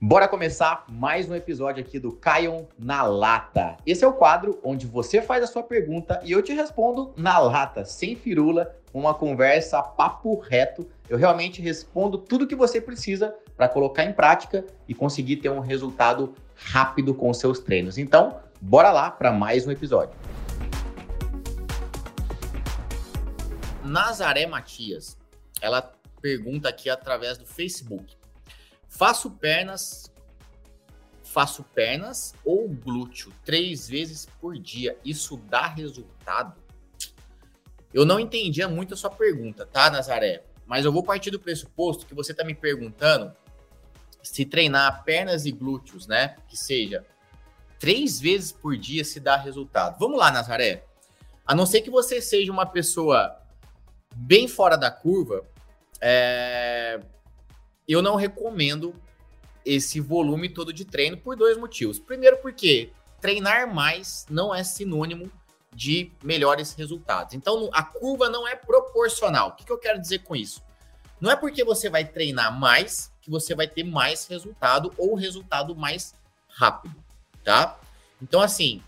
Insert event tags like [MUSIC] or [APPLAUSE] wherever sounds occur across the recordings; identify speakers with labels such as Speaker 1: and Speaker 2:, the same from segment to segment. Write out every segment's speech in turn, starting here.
Speaker 1: Bora começar mais um episódio aqui do Caion na Lata. Esse é o quadro onde você faz a sua pergunta e eu te respondo na lata, sem firula, uma conversa papo reto. Eu realmente respondo tudo que você precisa para colocar em prática e conseguir ter um resultado rápido com os seus treinos. Então, bora lá para mais um episódio. Nazaré Matias, ela pergunta aqui através do Facebook. Faço pernas, faço pernas ou glúteo três vezes por dia. Isso dá resultado? Eu não entendia muito a sua pergunta, tá, Nazaré? Mas eu vou partir do pressuposto que você está me perguntando se treinar pernas e glúteos, né? Que seja três vezes por dia se dá resultado. Vamos lá, Nazaré. A não ser que você seja uma pessoa bem fora da curva, é eu não recomendo esse volume todo de treino por dois motivos. Primeiro, porque treinar mais não é sinônimo de melhores resultados. Então, a curva não é proporcional. O que, eu quero dizer com isso? Não é porque você vai treinar mais que você vai ter mais resultado ou resultado mais rápido, tá? Então, assim,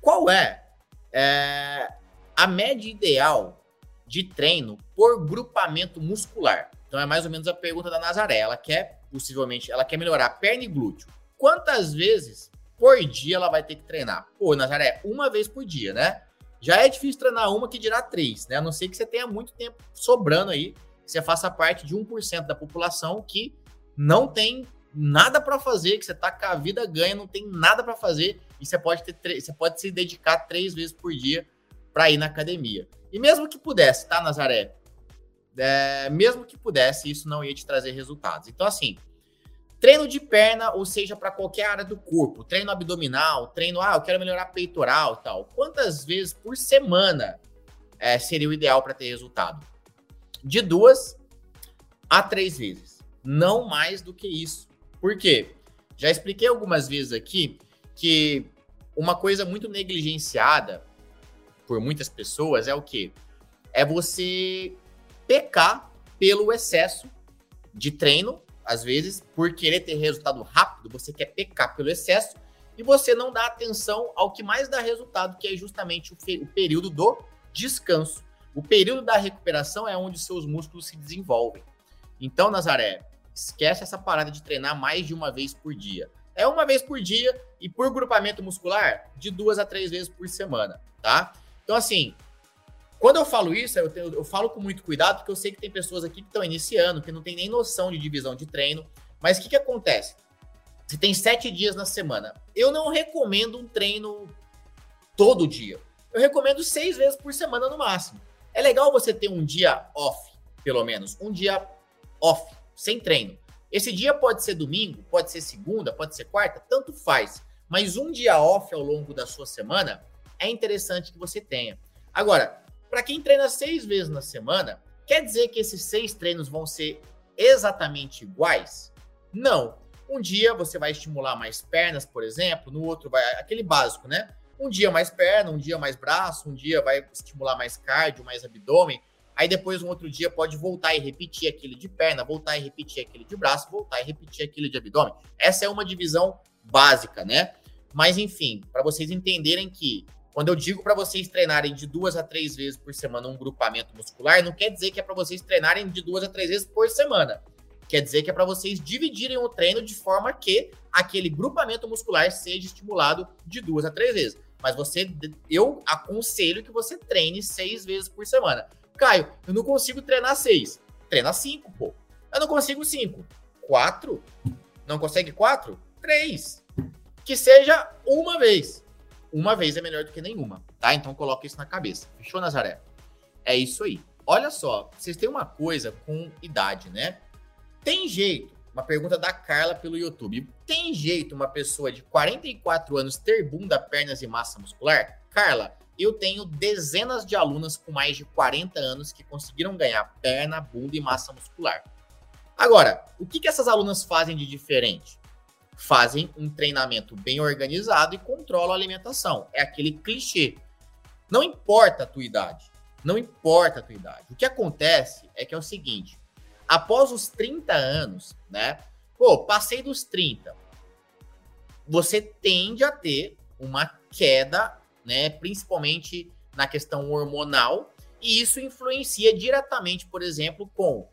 Speaker 1: qual é, é a média ideal de treino por grupamento muscular? Então é mais ou menos a pergunta da Nazaré. Ela quer, possivelmente, ela quer melhorar perna e glúteo. Quantas vezes por dia ela vai ter que treinar? Pô, Nazaré, uma vez por dia, né? Já é difícil treinar uma que dirá três, né? A não ser que você tenha muito tempo sobrando aí, que você faça parte de 1% da população que não tem nada para fazer, que você tá com a vida ganha, não tem nada para fazer e você pode ter você pode se dedicar três vezes por dia para ir na academia. E mesmo que pudesse, tá, Nazaré? É, mesmo que pudesse, isso não ia te trazer resultados. Então, assim, treino de perna, ou seja, para qualquer área do corpo, treino abdominal, treino, ah, eu quero melhorar peitoral tal. Quantas vezes por semana é, seria o ideal para ter resultado? De duas a três vezes. Não mais do que isso. Por quê? Já expliquei algumas vezes aqui que uma coisa muito negligenciada por muitas pessoas é o quê? É você pecar pelo excesso de treino, às vezes, por querer ter resultado rápido, você quer pecar pelo excesso e você não dá atenção ao que mais dá resultado, que é justamente o, o período do descanso. O período da recuperação é onde seus músculos se desenvolvem. Então, Nazaré, esquece essa parada de treinar mais de uma vez por dia. É uma vez por dia e por grupamento muscular, de duas a três vezes por semana, tá? Então, assim, quando eu falo isso, eu, tenho, eu falo com muito cuidado, porque eu sei que tem pessoas aqui que estão iniciando, que não tem nem noção de divisão de treino. Mas o que, que acontece? Você tem sete dias na semana. Eu não recomendo um treino todo dia. Eu recomendo seis vezes por semana no máximo. É legal você ter um dia off, pelo menos. Um dia off, sem treino. Esse dia pode ser domingo, pode ser segunda, pode ser quarta, tanto faz. Mas um dia off ao longo da sua semana é interessante que você tenha. Agora, para quem treina seis vezes na semana, quer dizer que esses seis treinos vão ser exatamente iguais? Não. Um dia você vai estimular mais pernas, por exemplo, no outro vai aquele básico, né? Um dia mais perna, um dia mais braço, um dia vai estimular mais cardio, mais abdômen. Aí depois um outro dia pode voltar e repetir aquele de perna, voltar e repetir aquele de braço, voltar e repetir aquele de abdômen. Essa é uma divisão básica, né? Mas enfim, para vocês entenderem que quando eu digo para vocês treinarem de duas a três vezes por semana um grupamento muscular, não quer dizer que é para vocês treinarem de duas a três vezes por semana. Quer dizer que é para vocês dividirem o treino de forma que aquele grupamento muscular seja estimulado de duas a três vezes. Mas você, eu aconselho que você treine seis vezes por semana. Caio, eu não consigo treinar seis. Treina cinco, pô. Eu não consigo cinco. Quatro? Não consegue quatro? Três. Que seja uma vez uma vez é melhor do que nenhuma, tá? Então coloca isso na cabeça. Fechou, Nazaré? É isso aí. Olha só, vocês têm uma coisa com idade, né? Tem jeito, uma pergunta da Carla pelo YouTube. Tem jeito uma pessoa de 44 anos ter bunda, pernas e massa muscular? Carla, eu tenho dezenas de alunas com mais de 40 anos que conseguiram ganhar perna, bunda e massa muscular. Agora, o que, que essas alunas fazem de diferente? Fazem um treinamento bem organizado e controlam a alimentação. É aquele clichê. Não importa a tua idade. Não importa a tua idade. O que acontece é que é o seguinte: após os 30 anos, né? Pô, passei dos 30. Você tende a ter uma queda, né, principalmente na questão hormonal, e isso influencia diretamente, por exemplo, com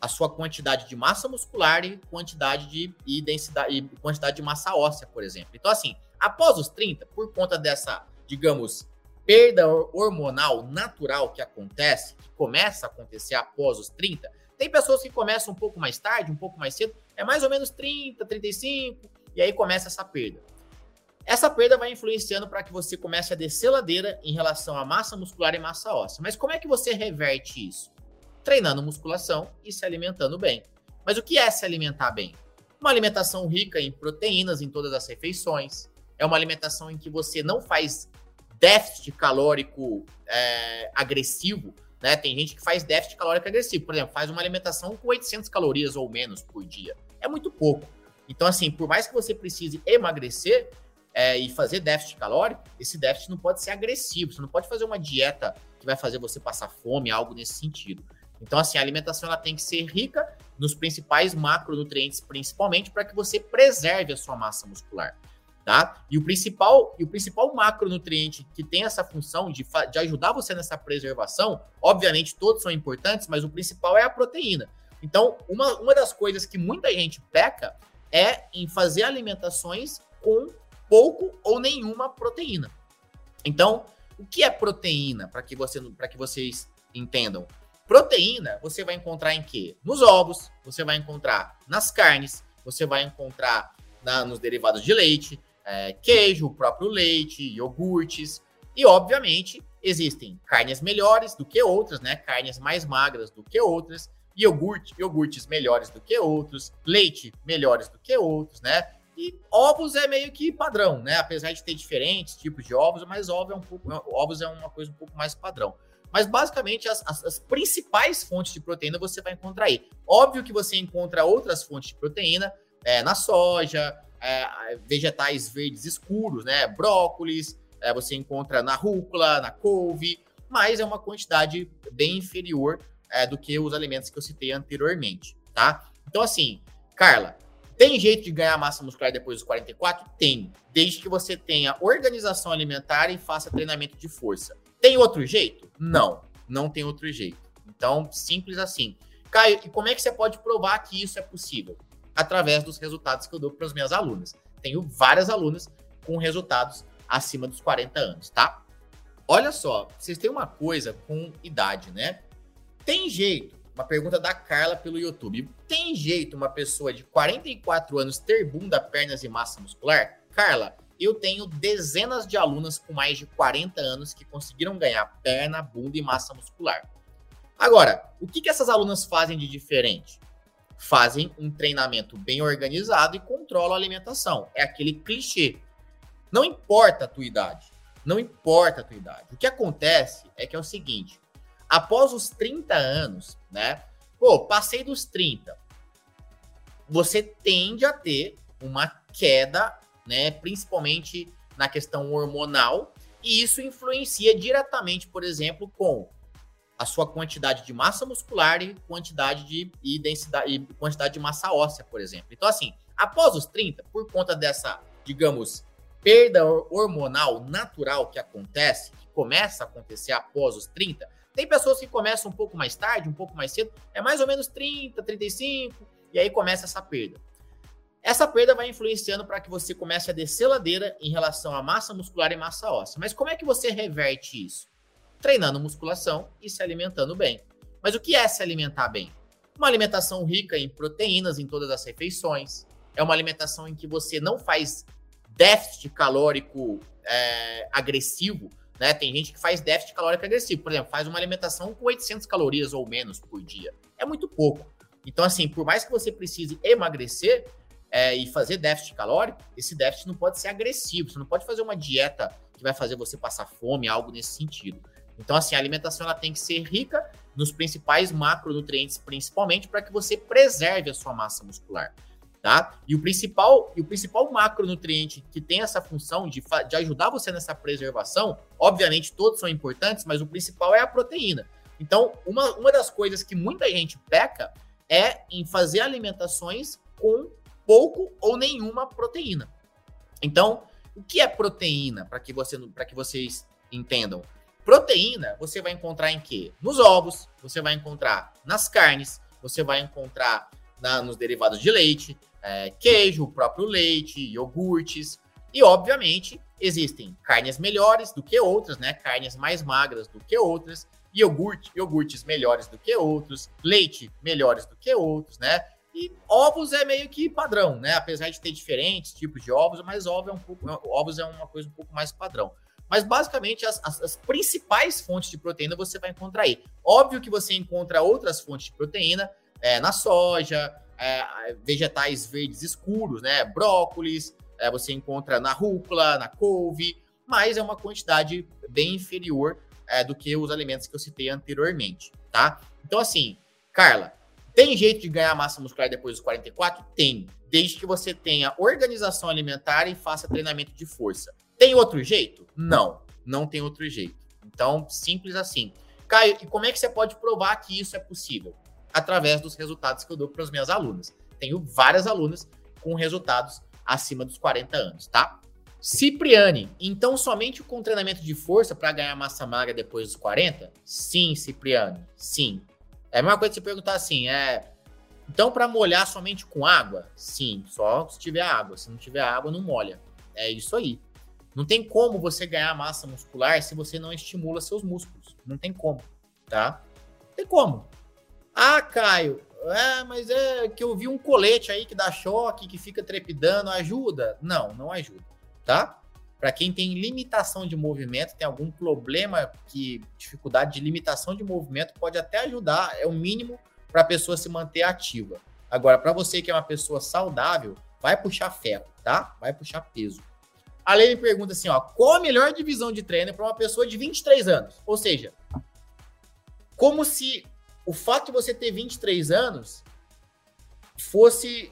Speaker 1: a sua quantidade de massa muscular e quantidade de e densidade e quantidade de massa óssea, por exemplo. Então, assim, após os 30, por conta dessa, digamos, perda hormonal natural que acontece, que começa a acontecer após os 30, tem pessoas que começam um pouco mais tarde, um pouco mais cedo, é mais ou menos 30, 35, e aí começa essa perda. Essa perda vai influenciando para que você comece a descer ladeira em relação à massa muscular e massa óssea. Mas como é que você reverte isso? Treinando musculação e se alimentando bem. Mas o que é se alimentar bem? Uma alimentação rica em proteínas em todas as refeições. É uma alimentação em que você não faz déficit calórico é, agressivo. Né? Tem gente que faz déficit calórico agressivo. Por exemplo, faz uma alimentação com 800 calorias ou menos por dia. É muito pouco. Então, assim, por mais que você precise emagrecer, é, e fazer déficit calórico, esse déficit não pode ser agressivo. Você não pode fazer uma dieta que vai fazer você passar fome, algo nesse sentido. Então, assim, a alimentação ela tem que ser rica nos principais macronutrientes, principalmente para que você preserve a sua massa muscular, tá? E o principal, e o principal macronutriente que tem essa função de, de ajudar você nessa preservação, obviamente todos são importantes, mas o principal é a proteína. Então, uma, uma das coisas que muita gente peca é em fazer alimentações com pouco ou nenhuma proteína. Então, o que é proteína? Para que, você, que vocês entendam. Proteína você vai encontrar em quê? Nos ovos, você vai encontrar nas carnes, você vai encontrar na, nos derivados de leite, é, queijo, o próprio leite, iogurtes. E, obviamente, existem carnes melhores do que outras, né? Carnes mais magras do que outras, iogurte, iogurtes melhores do que outros, leite melhores do que outros, né? E ovos é meio que padrão, né? Apesar de ter diferentes tipos de ovos, mas ovo é um pouco, ovos é uma coisa um pouco mais padrão. Mas basicamente as, as, as, principais fontes de proteína você vai encontrar aí. Óbvio que você encontra outras fontes de proteína é, na soja, é, vegetais verdes escuros, né? Brócolis, é, você encontra na rúcula, na couve, mas é uma quantidade bem inferior é, do que os alimentos que eu citei anteriormente, tá? Então, assim, Carla, tem jeito de ganhar massa muscular depois dos 44? Tem. Desde que você tenha organização alimentar e faça treinamento de força. Tem outro jeito? Não. Não tem outro jeito. Então, simples assim. Caio, e como é que você pode provar que isso é possível? Através dos resultados que eu dou para as minhas alunas. Tenho várias alunas com resultados acima dos 40 anos, tá? Olha só, vocês têm uma coisa com idade, né? Tem jeito uma pergunta da Carla pelo YouTube. Tem jeito uma pessoa de 44 anos ter bunda, pernas e massa muscular? Carla, eu tenho dezenas de alunas com mais de 40 anos que conseguiram ganhar perna, bunda e massa muscular. Agora, o que, que essas alunas fazem de diferente? Fazem um treinamento bem organizado e controlam a alimentação. É aquele clichê. Não importa a tua idade. Não importa a tua idade. O que acontece é que é o seguinte: após os 30 anos, né? Pô, passei dos 30. Você tende a ter uma queda, né? Principalmente na questão hormonal, e isso influencia diretamente, por exemplo, com a sua quantidade de massa muscular e quantidade de e densidade e quantidade de massa óssea, por exemplo. Então, assim, após os 30, por conta dessa, digamos, perda hormonal natural que acontece, que começa a acontecer após os 30, tem pessoas que começam um pouco mais tarde, um pouco mais cedo, é mais ou menos 30, 35, e aí começa essa perda. Essa perda vai influenciando para que você comece a descer ladeira em relação à massa muscular e massa óssea. Mas como é que você reverte isso? Treinando musculação e se alimentando bem. Mas o que é se alimentar bem? Uma alimentação rica em proteínas em todas as refeições. É uma alimentação em que você não faz déficit calórico é, agressivo, né? Tem gente que faz déficit calórico agressivo, por exemplo, faz uma alimentação com 800 calorias ou menos por dia. É muito pouco. Então, assim, por mais que você precise emagrecer é, e fazer déficit calórico, esse déficit não pode ser agressivo. Você não pode fazer uma dieta que vai fazer você passar fome, algo nesse sentido. Então, assim, a alimentação ela tem que ser rica nos principais macronutrientes, principalmente para que você preserve a sua massa muscular tá? E o principal, e o principal macronutriente que tem essa função de, de ajudar você nessa preservação, obviamente todos são importantes, mas o principal é a proteína. Então, uma, uma das coisas que muita gente peca é em fazer alimentações com pouco ou nenhuma proteína. Então, o que é proteína para que, você, que vocês entendam? Proteína você vai encontrar em quê? Nos ovos, você vai encontrar nas carnes, você vai encontrar na, nos derivados de leite, é, queijo, próprio leite, iogurtes. E, obviamente, existem carnes melhores do que outras, né? Carnes mais magras do que outras, iogurte, iogurtes melhores do que outros, leite melhores do que outros, né? E ovos é meio que padrão, né? Apesar de ter diferentes tipos de ovos, mas ovo é um pouco, ovos é uma coisa um pouco mais padrão. Mas basicamente as, as, as, principais fontes de proteína você vai encontrar aí. Óbvio que você encontra outras fontes de proteína é, na soja, é, vegetais verdes escuros, né? Brócolis, é, você encontra na rúcula, na couve, mas é uma quantidade bem inferior é, do que os alimentos que eu citei anteriormente, tá? Então, assim, Carla, tem jeito de ganhar massa muscular depois dos 44? Tem, desde que você tenha organização alimentar e faça treinamento de força. Tem outro jeito? Não, não tem outro jeito. Então, simples assim. Caio, e como é que você pode provar que isso é possível? Através dos resultados que eu dou para as minhas alunas. Tenho várias alunas com resultados acima dos 40 anos, tá? Cipriane, então somente com treinamento de força para ganhar massa magra depois dos 40? Sim, Cipriane, sim. É a mesma coisa que você perguntar assim, é. Então, para molhar somente com água? Sim, só se tiver água. Se não tiver água, não molha. É isso aí. Não tem como você ganhar massa muscular se você não estimula seus músculos. Não tem como, tá? Não tem como. Ah, Caio, é, mas é que eu vi um colete aí que dá choque, que fica trepidando, ajuda? Não, não ajuda, tá? Para quem tem limitação de movimento, tem algum problema que dificuldade de limitação de movimento pode até ajudar, é o mínimo para a pessoa se manter ativa. Agora, para você que é uma pessoa saudável, vai puxar ferro, tá? Vai puxar peso. A Lei me pergunta assim, ó, qual a melhor divisão de treino para uma pessoa de 23 anos? Ou seja, como se o fato de você ter 23 anos fosse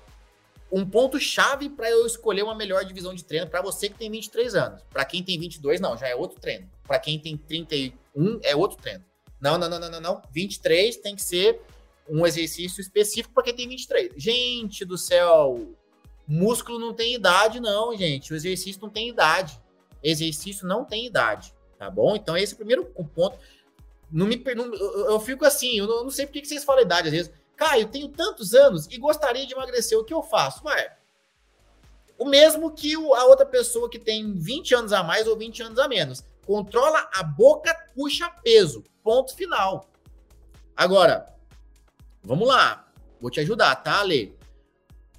Speaker 1: um ponto chave para eu escolher uma melhor divisão de treino para você que tem 23 anos. Para quem tem 22, não, já é outro treino. Para quem tem 31, é outro treino. Não, não, não, não, não, não. 23 tem que ser um exercício específico para quem tem 23. Gente do céu, Músculo não tem idade, não, gente. O exercício não tem idade. Exercício não tem idade, tá bom? Então, esse é o primeiro ponto. Não me, não, eu, fico assim, eu não, eu não sei por que vocês falam idade às vezes. Caio, tenho tantos anos e gostaria de emagrecer. O que eu faço? Ué, o mesmo que a outra pessoa que tem 20 anos a mais ou 20 anos a menos. Controla a boca, puxa peso. Ponto final. Agora, vamos lá. Vou te ajudar, tá, Ale?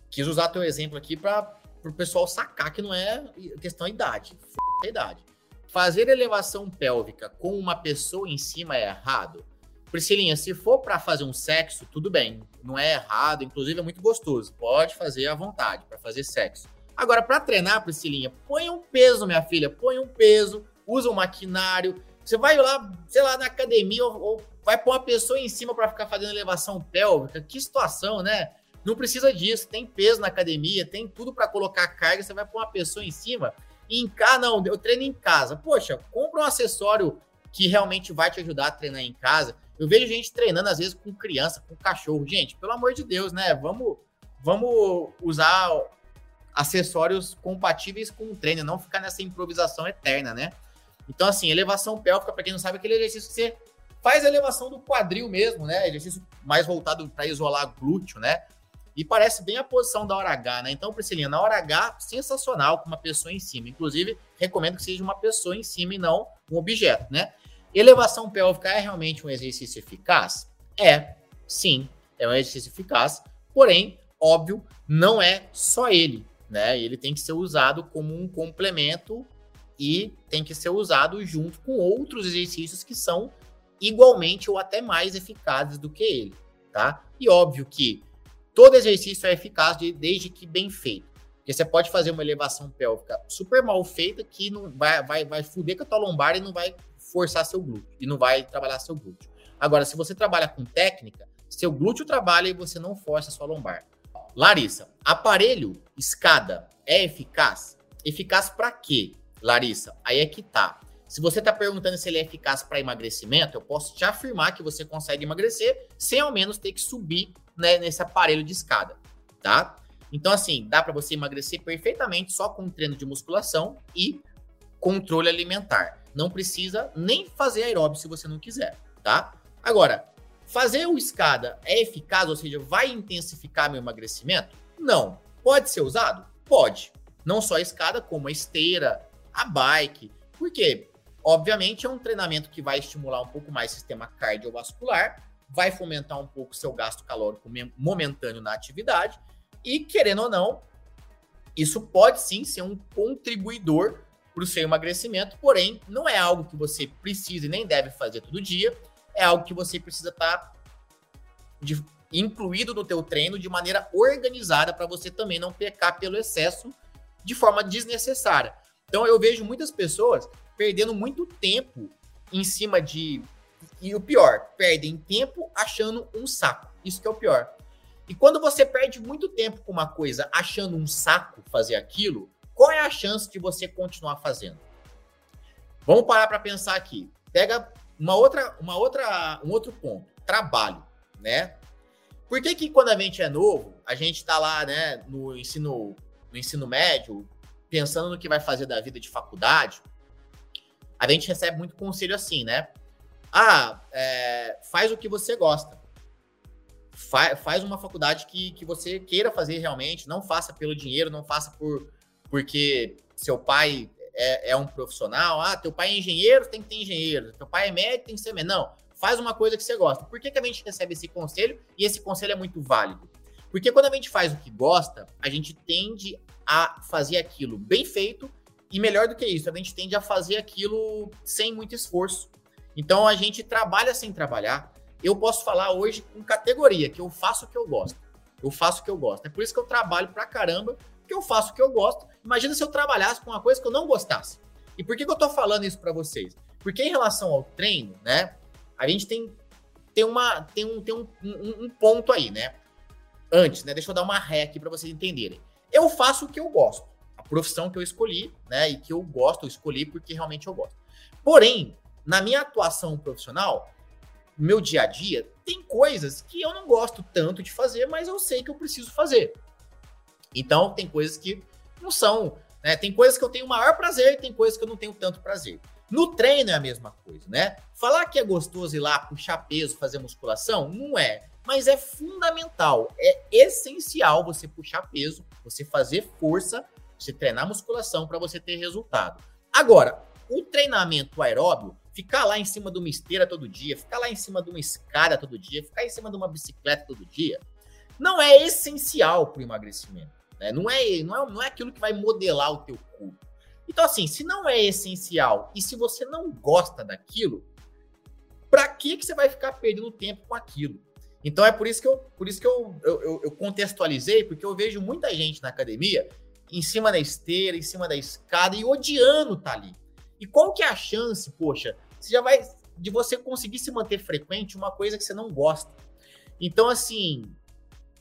Speaker 1: Quis usar teu exemplo aqui para o pessoal sacar que não é questão de idade. F idade. Fazer elevação pélvica com uma pessoa em cima é errado? Priscilinha, se for para fazer um sexo, tudo bem, não é errado, inclusive é muito gostoso, pode fazer à vontade para fazer sexo. Agora, para treinar, Priscilinha, põe um peso, minha filha, põe um peso, usa um maquinário. Você vai lá, sei lá, na academia ou, ou vai pôr uma pessoa em cima para ficar fazendo elevação pélvica. Que situação, né? Não precisa disso, tem peso na academia, tem tudo para colocar carga, você vai pôr uma pessoa em cima e em casa, não, eu treino em casa. Poxa, compra um acessório que realmente vai te ajudar a treinar em casa. Eu vejo gente treinando às vezes com criança, com cachorro. Gente, pelo amor de Deus, né? Vamos, vamos usar acessórios compatíveis com o treino, não ficar nessa improvisação eterna, né? Então, assim, elevação pélvica, para quem não sabe, é aquele exercício que você faz a elevação do quadril mesmo, né? Exercício mais voltado para isolar glúteo, né? E parece bem a posição da hora H, né? Então, Priscilinha, na hora H, sensacional com uma pessoa em cima. Inclusive, recomendo que seja uma pessoa em cima e não um objeto, né? Elevação pélvica é realmente um exercício eficaz? É, sim, é um exercício eficaz. Porém, óbvio, não é só ele, né? Ele tem que ser usado como um complemento e tem que ser usado junto com outros exercícios que são igualmente ou até mais eficazes do que ele, tá? E óbvio que todo exercício é eficaz de, desde que bem feito. Porque você pode fazer uma elevação pélvica super mal feita que não vai, vai, vai fuder com a tua lombar e não vai forçar seu glúteo. E não vai trabalhar seu glúteo. Agora, se você trabalha com técnica, seu glúteo trabalha e você não força sua lombar. Larissa, aparelho, escada, é eficaz? Eficaz para quê, Larissa? Aí é que tá. Se você está perguntando se ele é eficaz para emagrecimento, eu posso te afirmar que você consegue emagrecer sem ao menos ter que subir né, nesse aparelho de escada, tá? Então, assim, dá para você emagrecer perfeitamente só com treino de musculação e controle alimentar. Não precisa nem fazer aeróbio se você não quiser, tá? Agora, fazer o escada é eficaz, ou seja, vai intensificar meu emagrecimento? Não. Pode ser usado? Pode. Não só a escada, como a esteira, a bike. Por quê? Obviamente é um treinamento que vai estimular um pouco mais o sistema cardiovascular, vai fomentar um pouco o seu gasto calórico momentâneo na atividade e, querendo ou não, isso pode sim ser um contribuidor para o seu emagrecimento, porém, não é algo que você precisa e nem deve fazer todo dia, é algo que você precisa estar tá incluído no teu treino de maneira organizada para você também não pecar pelo excesso de forma desnecessária. Então eu vejo muitas pessoas perdendo muito tempo em cima de e o pior, perdem tempo achando um saco. Isso que é o pior. E quando você perde muito tempo com uma coisa achando um saco fazer aquilo, qual é a chance de você continuar fazendo? Vamos parar para pensar aqui. Pega uma outra, uma outra, um outro ponto, trabalho, né? Por que, que quando a gente é novo, a gente está lá, né, no ensino, no ensino médio, pensando no que vai fazer da vida de faculdade, a gente recebe muito conselho assim, né? Ah, é, faz o que você gosta fa faz uma faculdade que, que você queira fazer realmente, não faça pelo dinheiro, não faça por porque seu pai é, é, um profissional, ah, teu pai é engenheiro, tem que ter engenheiro, teu pai é médico, tem que ser médico. Não, faz uma coisa que você gosta. Por que, que a gente recebe esse conselho? E esse conselho é muito válido. Porque quando a gente faz o que gosta, a gente tende a fazer aquilo bem feito e melhor do que isso, a gente tende a fazer aquilo sem muito esforço. Então a gente trabalha sem trabalhar, eu posso falar hoje com categoria, que eu faço o que eu gosto. Eu faço o que eu gosto. É por isso que eu trabalho pra caramba, que eu faço o que eu gosto. Imagina se eu trabalhasse com uma coisa que eu não gostasse. E por que, que eu tô falando isso para vocês? Porque em relação ao treino, né, a gente tem, tem, uma, tem, um, tem um, um, um ponto aí, né? Antes, né? Deixa eu dar uma ré aqui para vocês entenderem. Eu faço o que eu gosto. A profissão que eu escolhi, né? E que eu gosto, eu escolhi porque realmente eu gosto. Porém, na minha atuação profissional, meu dia a dia, tem coisas que eu não gosto tanto de fazer, mas eu sei que eu preciso fazer. Então, tem coisas que não são. Né? Tem coisas que eu tenho maior prazer, tem coisas que eu não tenho tanto prazer. No treino é a mesma coisa, né? Falar que é gostoso ir lá puxar peso, fazer musculação, não é. Mas é fundamental, é essencial você puxar peso, você fazer força, você treinar musculação para você ter resultado. Agora, o treinamento aeróbio ficar lá em cima de uma esteira todo dia, ficar lá em cima de uma escada todo dia, ficar em cima de uma bicicleta todo dia, não é essencial para o emagrecimento. Né? Não, é, não, é, não é aquilo que vai modelar o teu corpo. Então, assim, se não é essencial e se você não gosta daquilo, para que, que você vai ficar perdendo tempo com aquilo? Então é por isso que eu, por isso que eu, eu, eu contextualizei, porque eu vejo muita gente na academia em cima da esteira, em cima da escada e odiando tá ali. E qual que é a chance, poxa, você já vai de você conseguir se manter frequente uma coisa que você não gosta. Então, assim,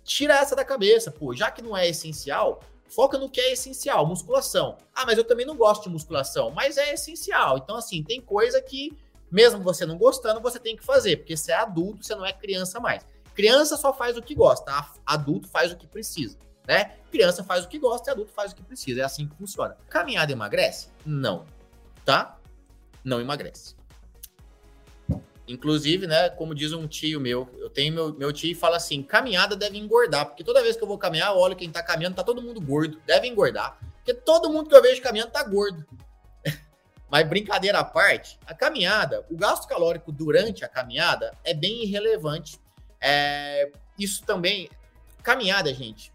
Speaker 1: tira essa da cabeça, pô, já que não é essencial, foca no que é essencial, musculação. Ah, mas eu também não gosto de musculação, mas é essencial. Então, assim, tem coisa que, mesmo você não gostando, você tem que fazer, porque você é adulto, você não é criança mais. Criança só faz o que gosta, adulto faz o que precisa, né? Criança faz o que gosta e adulto faz o que precisa. É assim que funciona. Caminhada emagrece? Não, tá? Não emagrece. Inclusive, né, como diz um tio meu, eu tenho meu, meu tio e fala assim: caminhada deve engordar, porque toda vez que eu vou caminhar, eu olho quem tá caminhando, tá todo mundo gordo, deve engordar. Porque todo mundo que eu vejo caminhando tá gordo. [LAUGHS] Mas brincadeira à parte, a caminhada, o gasto calórico durante a caminhada é bem irrelevante. É, isso também. Caminhada, gente.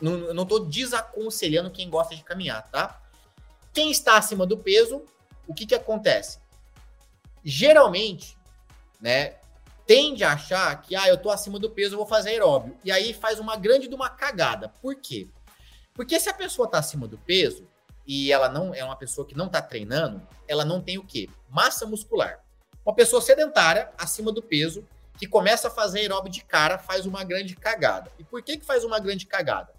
Speaker 1: Não, não tô desaconselhando quem gosta de caminhar, tá? Quem está acima do peso, o que que acontece? Geralmente, né, tende a achar que, ah, eu tô acima do peso, eu vou fazer aeróbio. E aí faz uma grande de uma cagada. Por quê? Porque se a pessoa tá acima do peso e ela não é uma pessoa que não tá treinando, ela não tem o quê? Massa muscular. Uma pessoa sedentária, acima do peso, que começa a fazer aeróbio de cara, faz uma grande cagada. E por que que faz uma grande cagada?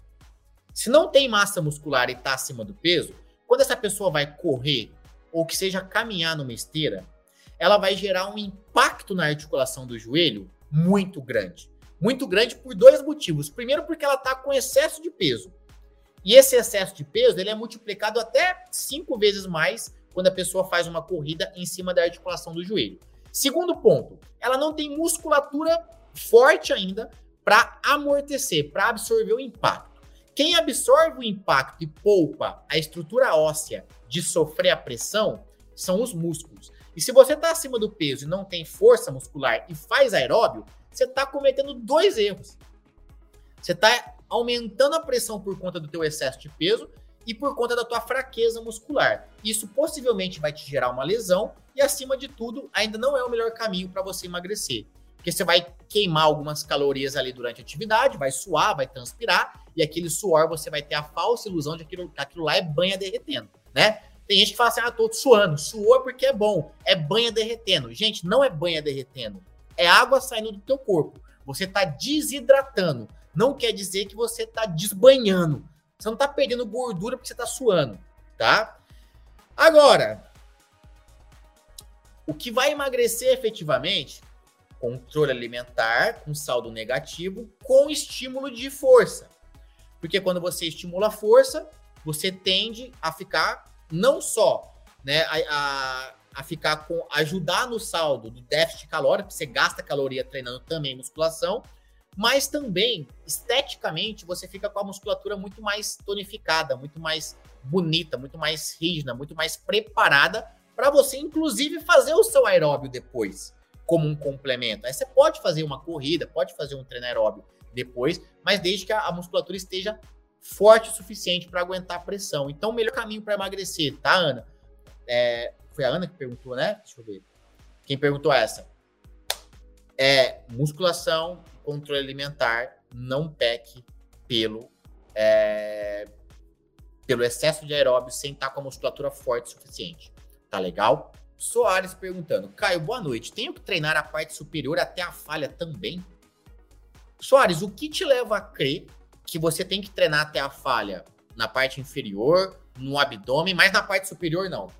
Speaker 1: Se não tem massa muscular e tá acima do peso, quando essa pessoa vai correr ou que seja caminhar numa esteira, ela vai gerar um impacto na articulação do joelho muito grande. muito grande por dois motivos. Primeiro, porque ela está com excesso de peso. E esse excesso de peso ele é multiplicado até cinco vezes mais quando a pessoa faz uma corrida em cima da articulação do joelho. Segundo ponto, ela não tem musculatura forte ainda para amortecer, para absorver o impacto. Quem absorve o impacto e poupa a estrutura óssea de sofrer a pressão são os músculos. E se você está acima do peso e não tem força muscular e faz aeróbio, você está cometendo dois erros. Você está aumentando a pressão por conta do teu excesso de peso e por conta da tua fraqueza muscular. Isso possivelmente vai te gerar uma lesão e, acima de tudo, ainda não é o melhor caminho para você emagrecer. Porque você vai queimar algumas calorias ali durante a atividade, vai suar, vai transpirar, e aquele suor você vai ter a falsa ilusão de que aquilo, aquilo lá é banha derretendo, né? Tem gente que fala assim, ah, tô suando. Suou porque é bom. É banha derretendo. Gente, não é banha derretendo. É água saindo do teu corpo. Você está desidratando. Não quer dizer que você está desbanhando. Você não está perdendo gordura porque você está suando, tá? Agora, o que vai emagrecer efetivamente? Controle alimentar com saldo negativo com estímulo de força. Porque quando você estimula a força, você tende a ficar não só né, a, a, a, ficar com ajudar no saldo do déficit calórico, você gasta caloria treinando também musculação, mas também esteticamente você fica com a musculatura muito mais tonificada, muito mais bonita, muito mais rígida, muito mais preparada para você inclusive fazer o seu aeróbio depois como um complemento. Aí você pode fazer uma corrida, pode fazer um treino aeróbio depois, mas desde que a, a musculatura esteja forte o suficiente para aguentar a pressão. Então, o melhor caminho para emagrecer, tá, Ana? É, foi a Ana que perguntou, né? Deixa eu ver. Quem perguntou essa? É musculação, controle alimentar, não peque pelo, é, pelo excesso de aeróbio sem estar com a musculatura forte o suficiente. Tá legal? Soares perguntando: Caio, boa noite. Tenho que treinar a parte superior até a falha também? Soares, o que te leva a crer que você tem que treinar até a falha na parte inferior, no abdômen, mas na parte superior não.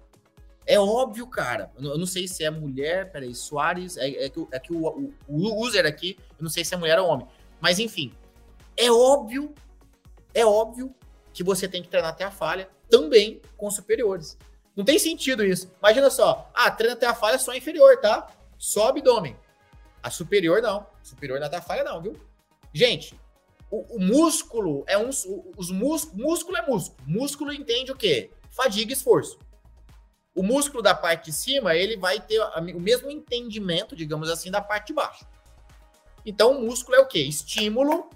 Speaker 1: É óbvio, cara. Eu não sei se é mulher, peraí, Soares, é, é que, é que o, o, o, user aqui, eu não sei se é mulher ou homem. Mas enfim, é óbvio, é óbvio que você tem que treinar até a falha também com superiores. Não tem sentido isso. Imagina só, ah, treina até a falha só inferior, tá? Só abdômen. A superior não. Superior não até a falha não, viu? Gente, o, o músculo é um. Os músculo, músculo é músculo. Músculo entende o quê? Fadiga e esforço. O músculo da parte de cima, ele vai ter o mesmo entendimento, digamos assim, da parte de baixo. Então, o músculo é o quê? Estímulo,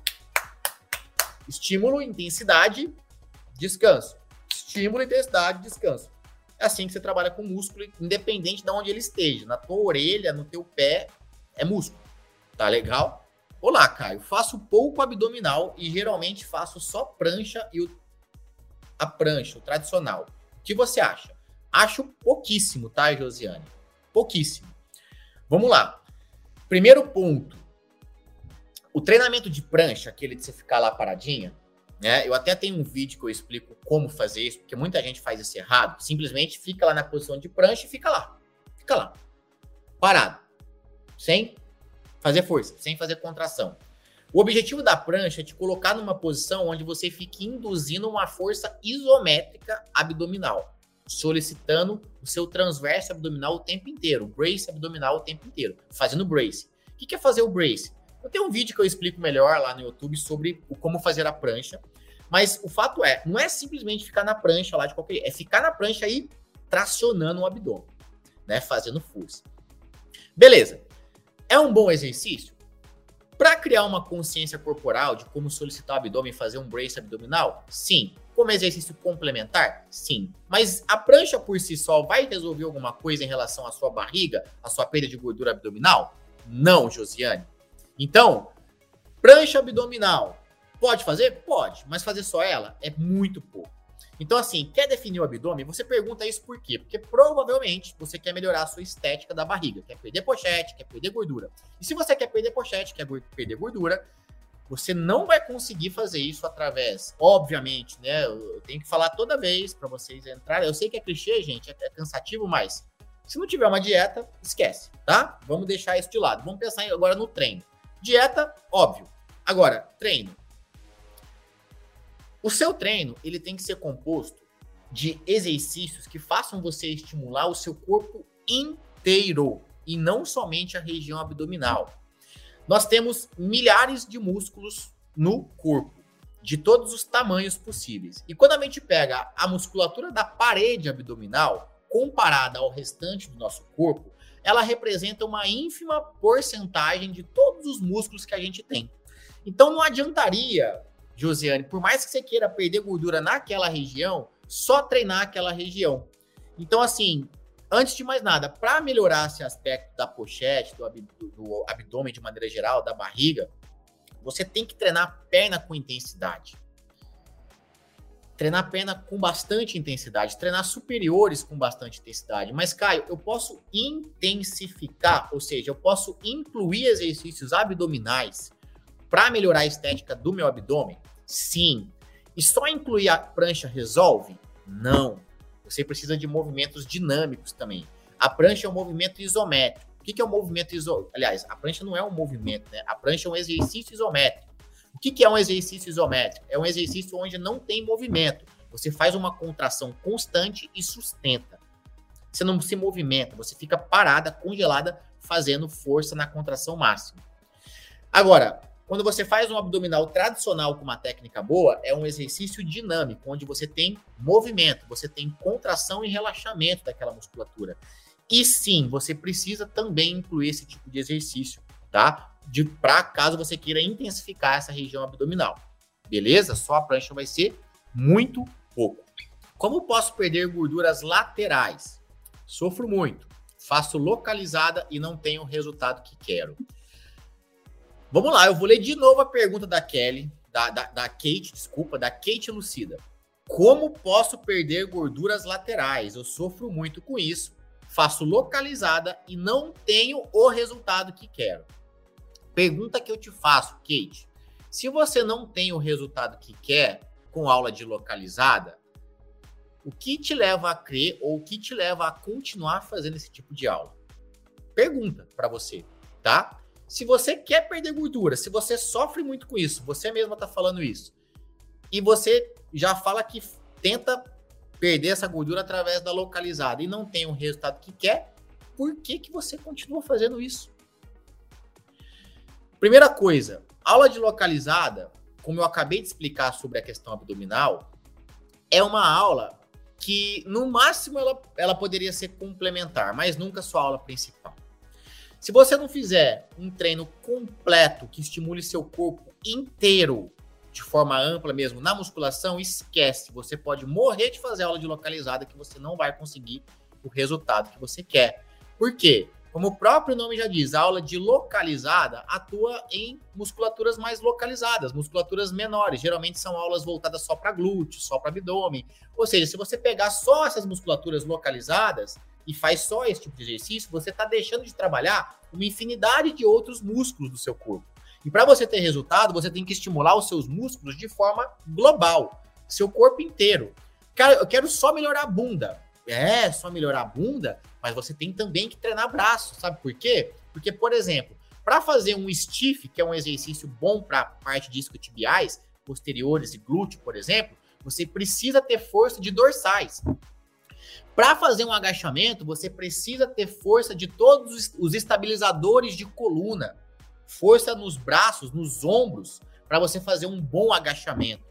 Speaker 1: estímulo, intensidade, descanso. Estímulo, intensidade, descanso. É assim que você trabalha com músculo, independente de onde ele esteja. Na tua orelha, no teu pé, é músculo. Tá legal? Olá, Caio. Faço pouco abdominal e geralmente faço só prancha e o, a prancha, o tradicional. O que você acha? Acho pouquíssimo, tá, Josiane? Pouquíssimo. Vamos lá. Primeiro ponto. O treinamento de prancha, aquele de você ficar lá paradinha, né? Eu até tenho um vídeo que eu explico como fazer isso, porque muita gente faz isso errado. Simplesmente fica lá na posição de prancha e fica lá. Fica lá. Parado. Sem fazer força, sem fazer contração. O objetivo da prancha é te colocar numa posição onde você fique induzindo uma força isométrica abdominal, solicitando o seu transverso abdominal o tempo inteiro, brace abdominal o tempo inteiro, fazendo brace. O que é fazer o brace? Eu tenho um vídeo que eu explico melhor lá no YouTube sobre o como fazer a prancha, mas o fato é, não é simplesmente ficar na prancha lá de qualquer jeito, é ficar na prancha aí tracionando o abdômen, né, fazendo força. Beleza. É um bom exercício? Para criar uma consciência corporal de como solicitar o abdômen e fazer um brace abdominal? Sim. Como exercício complementar? Sim. Mas a prancha por si só vai resolver alguma coisa em relação à sua barriga, à sua perda de gordura abdominal? Não, Josiane. Então, prancha abdominal. Pode fazer? Pode, mas fazer só ela é muito pouco. Então, assim, quer definir o abdômen? Você pergunta isso por quê? Porque provavelmente você quer melhorar a sua estética da barriga, quer perder pochete, quer perder gordura. E se você quer perder pochete, quer perder gordura, você não vai conseguir fazer isso através, obviamente, né? Eu tenho que falar toda vez para vocês entrarem. Eu sei que é clichê, gente, é, é cansativo, mas se não tiver uma dieta, esquece, tá? Vamos deixar isso de lado. Vamos pensar agora no treino. Dieta, óbvio. Agora, treino. O seu treino, ele tem que ser composto de exercícios que façam você estimular o seu corpo inteiro e não somente a região abdominal. Nós temos milhares de músculos no corpo, de todos os tamanhos possíveis. E quando a gente pega a musculatura da parede abdominal, comparada ao restante do nosso corpo, ela representa uma ínfima porcentagem de todos os músculos que a gente tem. Então não adiantaria, Josiane, por mais que você queira perder gordura naquela região, só treinar aquela região. Então, assim, antes de mais nada, para melhorar esse aspecto da pochete, do, ab do abdômen de maneira geral, da barriga, você tem que treinar perna com intensidade. Treinar perna com bastante intensidade, treinar superiores com bastante intensidade. Mas, Caio, eu posso intensificar, ou seja, eu posso incluir exercícios abdominais para melhorar a estética do meu abdômen? Sim. E só incluir a prancha resolve? Não. Você precisa de movimentos dinâmicos também. A prancha é um movimento isométrico. O que, é um movimento isométrico? Aliás, a prancha não é um movimento, né? A prancha é um exercício isométrico. O que, é um exercício isométrico? É um exercício onde não tem movimento. Você faz uma contração constante e sustenta. Você não se movimenta, você fica parada, congelada, fazendo força na contração máxima. Agora, quando você faz um abdominal tradicional com uma técnica boa, é um exercício dinâmico, onde você tem movimento, você tem contração e relaxamento daquela musculatura. E sim, você precisa também incluir esse tipo de exercício, tá? De para caso você queira intensificar essa região abdominal. Beleza? Só a prancha vai ser muito pouco. Como posso perder gorduras laterais? Sofro muito, faço localizada e não tenho o resultado que quero. Vamos lá, eu vou ler de novo a pergunta da Kelly, da, da, da Kate, desculpa, da Kate Lucida. Como posso perder gorduras laterais? Eu sofro muito com isso, faço localizada e não tenho o resultado que quero. Pergunta que eu te faço, Kate. Se você não tem o resultado que quer com aula de localizada, o que te leva a crer ou o que te leva a continuar fazendo esse tipo de aula? Pergunta para você, tá? Se você quer perder gordura, se você sofre muito com isso, você mesma está falando isso, e você já fala que tenta perder essa gordura através da localizada e não tem o resultado que quer, por que, que você continua fazendo isso? Primeira coisa, aula de localizada, como eu acabei de explicar sobre a questão abdominal, é uma aula que, no máximo, ela, ela poderia ser complementar, mas nunca sua aula principal. Se você não fizer um treino completo que estimule seu corpo inteiro de forma ampla mesmo na musculação, esquece. Você pode morrer de fazer aula de localizada que você não vai conseguir o resultado que você quer. Por quê? Como o próprio nome já diz, a aula de localizada atua em musculaturas mais localizadas, musculaturas menores. Geralmente são aulas voltadas só para glúteo, só para abdômen. Ou seja, se você pegar só essas musculaturas localizadas, e faz só esse tipo de exercício, você está deixando de trabalhar uma infinidade de outros músculos do seu corpo. E para você ter resultado, você tem que estimular os seus músculos de forma global, seu corpo inteiro. Cara, eu quero só melhorar a bunda. É, só melhorar a bunda, mas você tem também que treinar braço, sabe por quê? Porque, por exemplo, para fazer um stiff, que é um exercício bom para parte disco-tibiais, posteriores e glúteo, por exemplo, você precisa ter força de dorsais. Para fazer um agachamento, você precisa ter força de todos os estabilizadores de coluna, força nos braços, nos ombros, para você fazer um bom agachamento.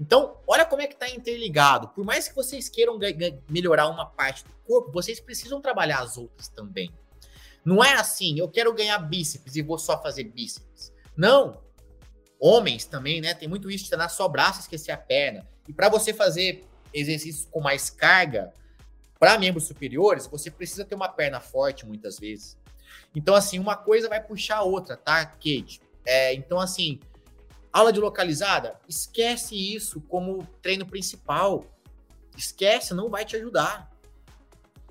Speaker 1: Então, olha como é que está interligado. Por mais que vocês queiram melhorar uma parte do corpo, vocês precisam trabalhar as outras também. Não é assim, eu quero ganhar bíceps e vou só fazer bíceps. Não. Homens também, né? Tem muito isso de treinar só braço e esquecer a perna. E para você fazer exercícios com mais carga, para membros superiores, você precisa ter uma perna forte muitas vezes. Então, assim, uma coisa vai puxar a outra, tá, Kate? É, então, assim, aula de localizada, esquece isso como treino principal. Esquece, não vai te ajudar.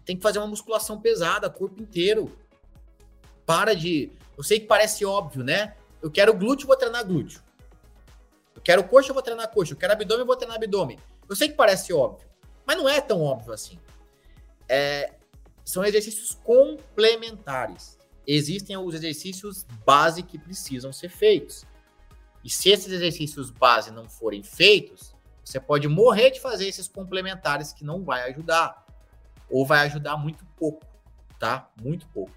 Speaker 1: Tem que fazer uma musculação pesada, corpo inteiro. Para de. Eu sei que parece óbvio, né? Eu quero glúteo, vou treinar glúteo. Eu quero coxa, eu vou treinar coxa. Eu quero abdômen, eu vou treinar abdômen. Eu sei que parece óbvio, mas não é tão óbvio assim é, são exercícios complementares. existem os exercícios base que precisam ser feitos. E se esses exercícios base não forem feitos, você pode morrer de fazer esses complementares que não vai ajudar. Ou vai ajudar muito pouco, tá? Muito pouco.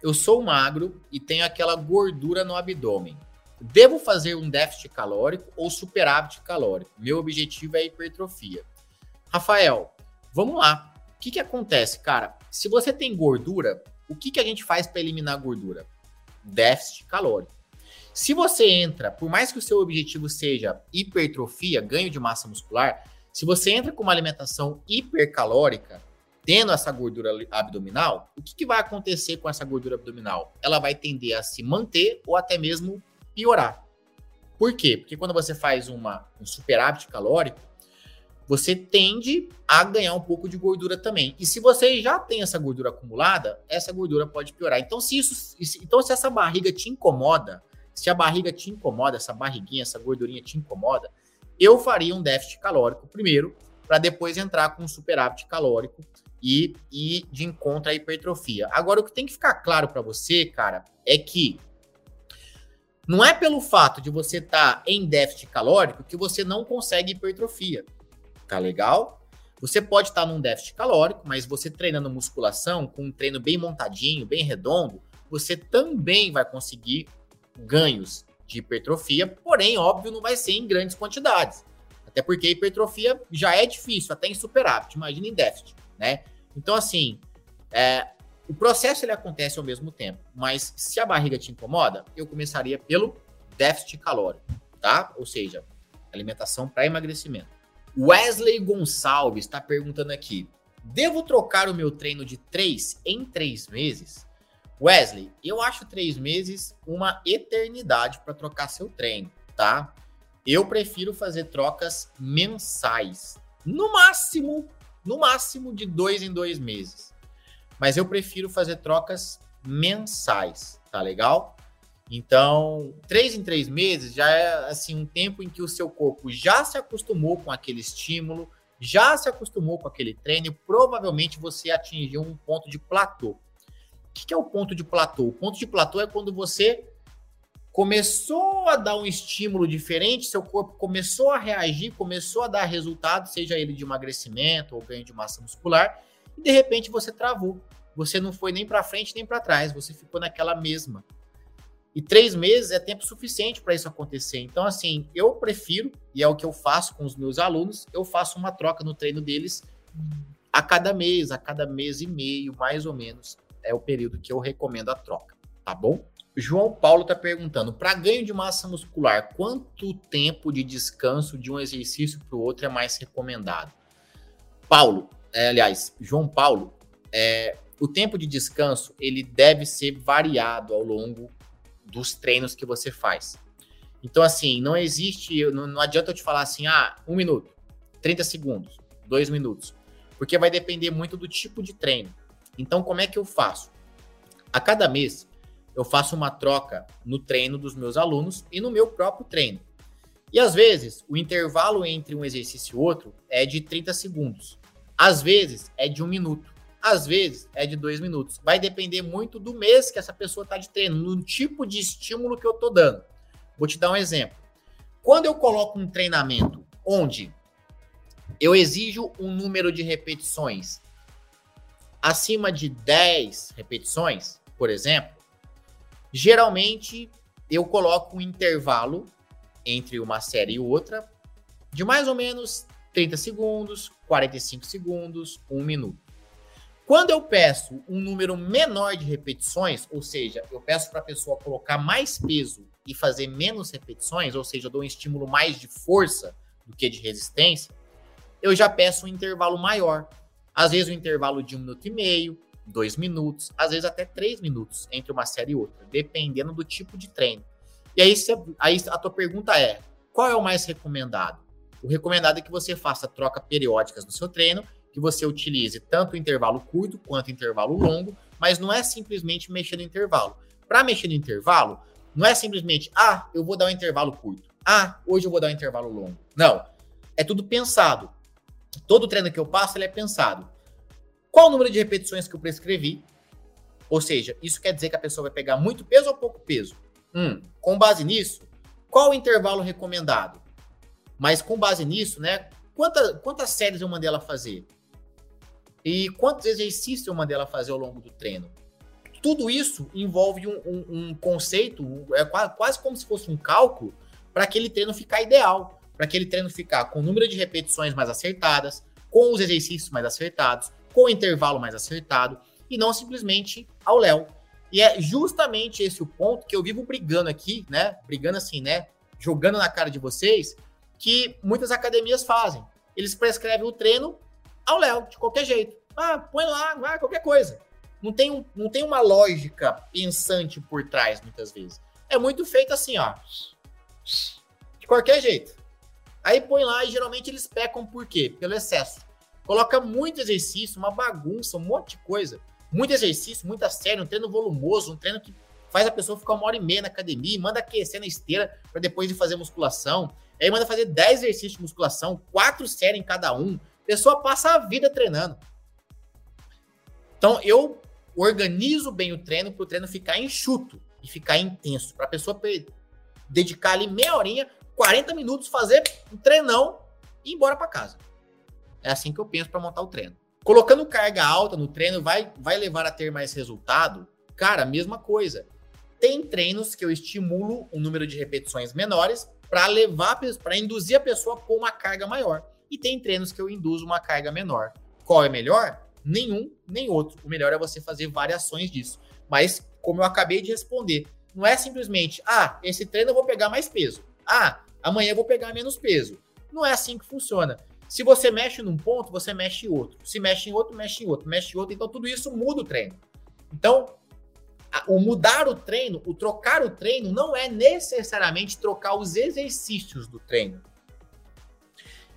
Speaker 1: Eu sou magro e tenho aquela gordura no abdômen. Devo fazer um déficit calórico ou superávit calórico? Meu objetivo é hipertrofia. Rafael, vamos lá. O que, que acontece, cara? Se você tem gordura, o que, que a gente faz para eliminar gordura? Déficit calórico. Se você entra, por mais que o seu objetivo seja hipertrofia, ganho de massa muscular, se você entra com uma alimentação hipercalórica, tendo essa gordura abdominal, o que, que vai acontecer com essa gordura abdominal? Ela vai tender a se manter ou até mesmo piorar. Por quê? Porque quando você faz uma, um superávit calórico, você tende a ganhar um pouco de gordura também. E se você já tem essa gordura acumulada, essa gordura pode piorar. Então, se isso, então, se essa barriga te incomoda, se a barriga te incomoda, essa barriguinha, essa gordurinha te incomoda, eu faria um déficit calórico primeiro, para depois entrar com um superávit calórico e ir de encontro à hipertrofia. Agora, o que tem que ficar claro para você, cara, é que não é pelo fato de você estar tá em déficit calórico que você não consegue hipertrofia. Tá legal? Você pode estar tá num déficit calórico, mas você treinando musculação, com um treino bem montadinho, bem redondo, você também vai conseguir ganhos de hipertrofia, porém, óbvio, não vai ser em grandes quantidades. Até porque hipertrofia já é difícil, até em superávit, imagina em déficit, né? Então, assim, é, o processo ele acontece ao mesmo tempo, mas se a barriga te incomoda, eu começaria pelo déficit calórico, tá? Ou seja, alimentação para emagrecimento. Wesley Gonçalves está perguntando aqui: devo trocar o meu treino de 3 em 3 meses? Wesley, eu acho três meses uma eternidade para trocar seu treino, tá? Eu prefiro fazer trocas mensais, no máximo, no máximo de dois em dois meses. Mas eu prefiro fazer trocas mensais, tá legal? Então, três em três meses já é assim um tempo em que o seu corpo já se acostumou com aquele estímulo, já se acostumou com aquele treino, provavelmente você atingiu um ponto de platô que, que é o ponto de platô? O ponto de platô é quando você começou a dar um estímulo diferente, seu corpo começou a reagir, começou a dar resultado, seja ele de emagrecimento ou ganho de massa muscular, e de repente você travou. Você não foi nem para frente nem para trás, você ficou naquela mesma. E três meses é tempo suficiente para isso acontecer. Então, assim, eu prefiro, e é o que eu faço com os meus alunos, eu faço uma troca no treino deles a cada mês, a cada mês e meio, mais ou menos é o período que eu recomendo a troca, tá bom? João Paulo está perguntando: para ganho de massa muscular, quanto tempo de descanso de um exercício para o outro é mais recomendado? Paulo, é, aliás, João Paulo, é, o tempo de descanso ele deve ser variado ao longo dos treinos que você faz. Então, assim, não existe, não, não adianta eu te falar assim, ah, um minuto, 30 segundos, dois minutos, porque vai depender muito do tipo de treino. Então, como é que eu faço? A cada mês, eu faço uma troca no treino dos meus alunos e no meu próprio treino. E às vezes, o intervalo entre um exercício e outro é de 30 segundos. Às vezes, é de um minuto. Às vezes, é de dois minutos. Vai depender muito do mês que essa pessoa está de treino, no tipo de estímulo que eu estou dando. Vou te dar um exemplo. Quando eu coloco um treinamento onde eu exijo um número de repetições acima de 10 repetições, por exemplo, geralmente eu coloco um intervalo entre uma série e outra de mais ou menos 30 segundos, 45 segundos, 1 minuto. Quando eu peço um número menor de repetições, ou seja, eu peço para a pessoa colocar mais peso e fazer menos repetições, ou seja, eu dou um estímulo mais de força do que de resistência, eu já peço um intervalo maior. Às vezes um intervalo de um minuto e meio, dois minutos, às vezes até três minutos entre uma série e outra, dependendo do tipo de treino. E aí, aí a tua pergunta é: qual é o mais recomendado? O recomendado é que você faça troca periódicas no seu treino, que você utilize tanto intervalo curto quanto intervalo longo, mas não é simplesmente mexer no intervalo. Para mexer no intervalo, não é simplesmente, ah, eu vou dar um intervalo curto. Ah, hoje eu vou dar um intervalo longo. Não. É tudo pensado. Todo treino que eu passo ele é pensado. Qual o número de repetições que eu prescrevi? Ou seja, isso quer dizer que a pessoa vai pegar muito peso ou pouco peso? Hum, com base nisso, qual o intervalo recomendado? Mas com base nisso, né? Quanta, quantas séries eu mandei ela fazer? E quantos exercícios eu mandei ela fazer ao longo do treino? Tudo isso envolve um, um, um conceito, é quase, como se fosse um cálculo, para aquele treino ficar ideal, para aquele treino ficar com o número de repetições mais acertadas, com os exercícios mais acertados, com o intervalo mais acertado, e não simplesmente ao Léo. E é justamente esse o ponto que eu vivo brigando aqui, né? Brigando assim, né? Jogando na cara de vocês, que muitas academias fazem. Eles prescrevem o treino ao Léo, de qualquer jeito. Ah, põe lá, vai, qualquer coisa. Não tem, um, não tem uma lógica pensante por trás, muitas vezes. É muito feito assim, ó. De qualquer jeito. Aí põe lá e geralmente eles pecam por quê? Pelo excesso. Coloca muito exercício, uma bagunça, um monte de coisa. Muito exercício, muita série, um treino volumoso, um treino que faz a pessoa ficar uma hora e meia na academia, manda aquecer na esteira para depois de fazer musculação. Aí manda fazer 10 exercícios de musculação, quatro séries em cada um. A pessoa passa a vida treinando. Então eu organizo bem o treino para o treino ficar enxuto e ficar intenso, para a pessoa dedicar ali meia horinha, 40 minutos, fazer um treinão e ir embora para casa. É assim que eu penso para montar o treino. Colocando carga alta no treino vai, vai levar a ter mais resultado? Cara, mesma coisa. Tem treinos que eu estimulo um número de repetições menores para levar, para induzir a pessoa pôr uma carga maior. E tem treinos que eu induzo uma carga menor. Qual é melhor? Nenhum, nem outro. O melhor é você fazer variações disso. Mas, como eu acabei de responder, não é simplesmente, ah, esse treino eu vou pegar mais peso. Ah, amanhã eu vou pegar menos peso. Não é assim que funciona. Se você mexe num ponto, você mexe em outro. Se mexe em outro, mexe em outro, mexe em outro. Então, tudo isso muda o treino. Então, o mudar o treino, o trocar o treino, não é necessariamente trocar os exercícios do treino,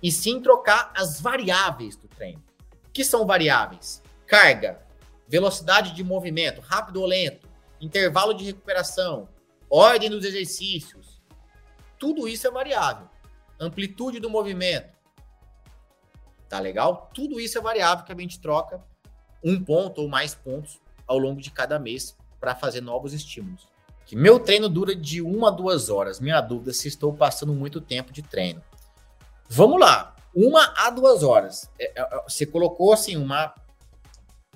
Speaker 1: e sim trocar as variáveis do treino. Que são variáveis? Carga, velocidade de movimento, rápido ou lento, intervalo de recuperação, ordem dos exercícios. Tudo isso é variável. Amplitude do movimento. Tá legal? Tudo isso é variável que a gente troca um ponto ou mais pontos ao longo de cada mês para fazer novos estímulos. Que meu treino dura de uma a duas horas. Minha dúvida é se estou passando muito tempo de treino. Vamos lá, uma a duas horas. É, é, é, você colocou assim uma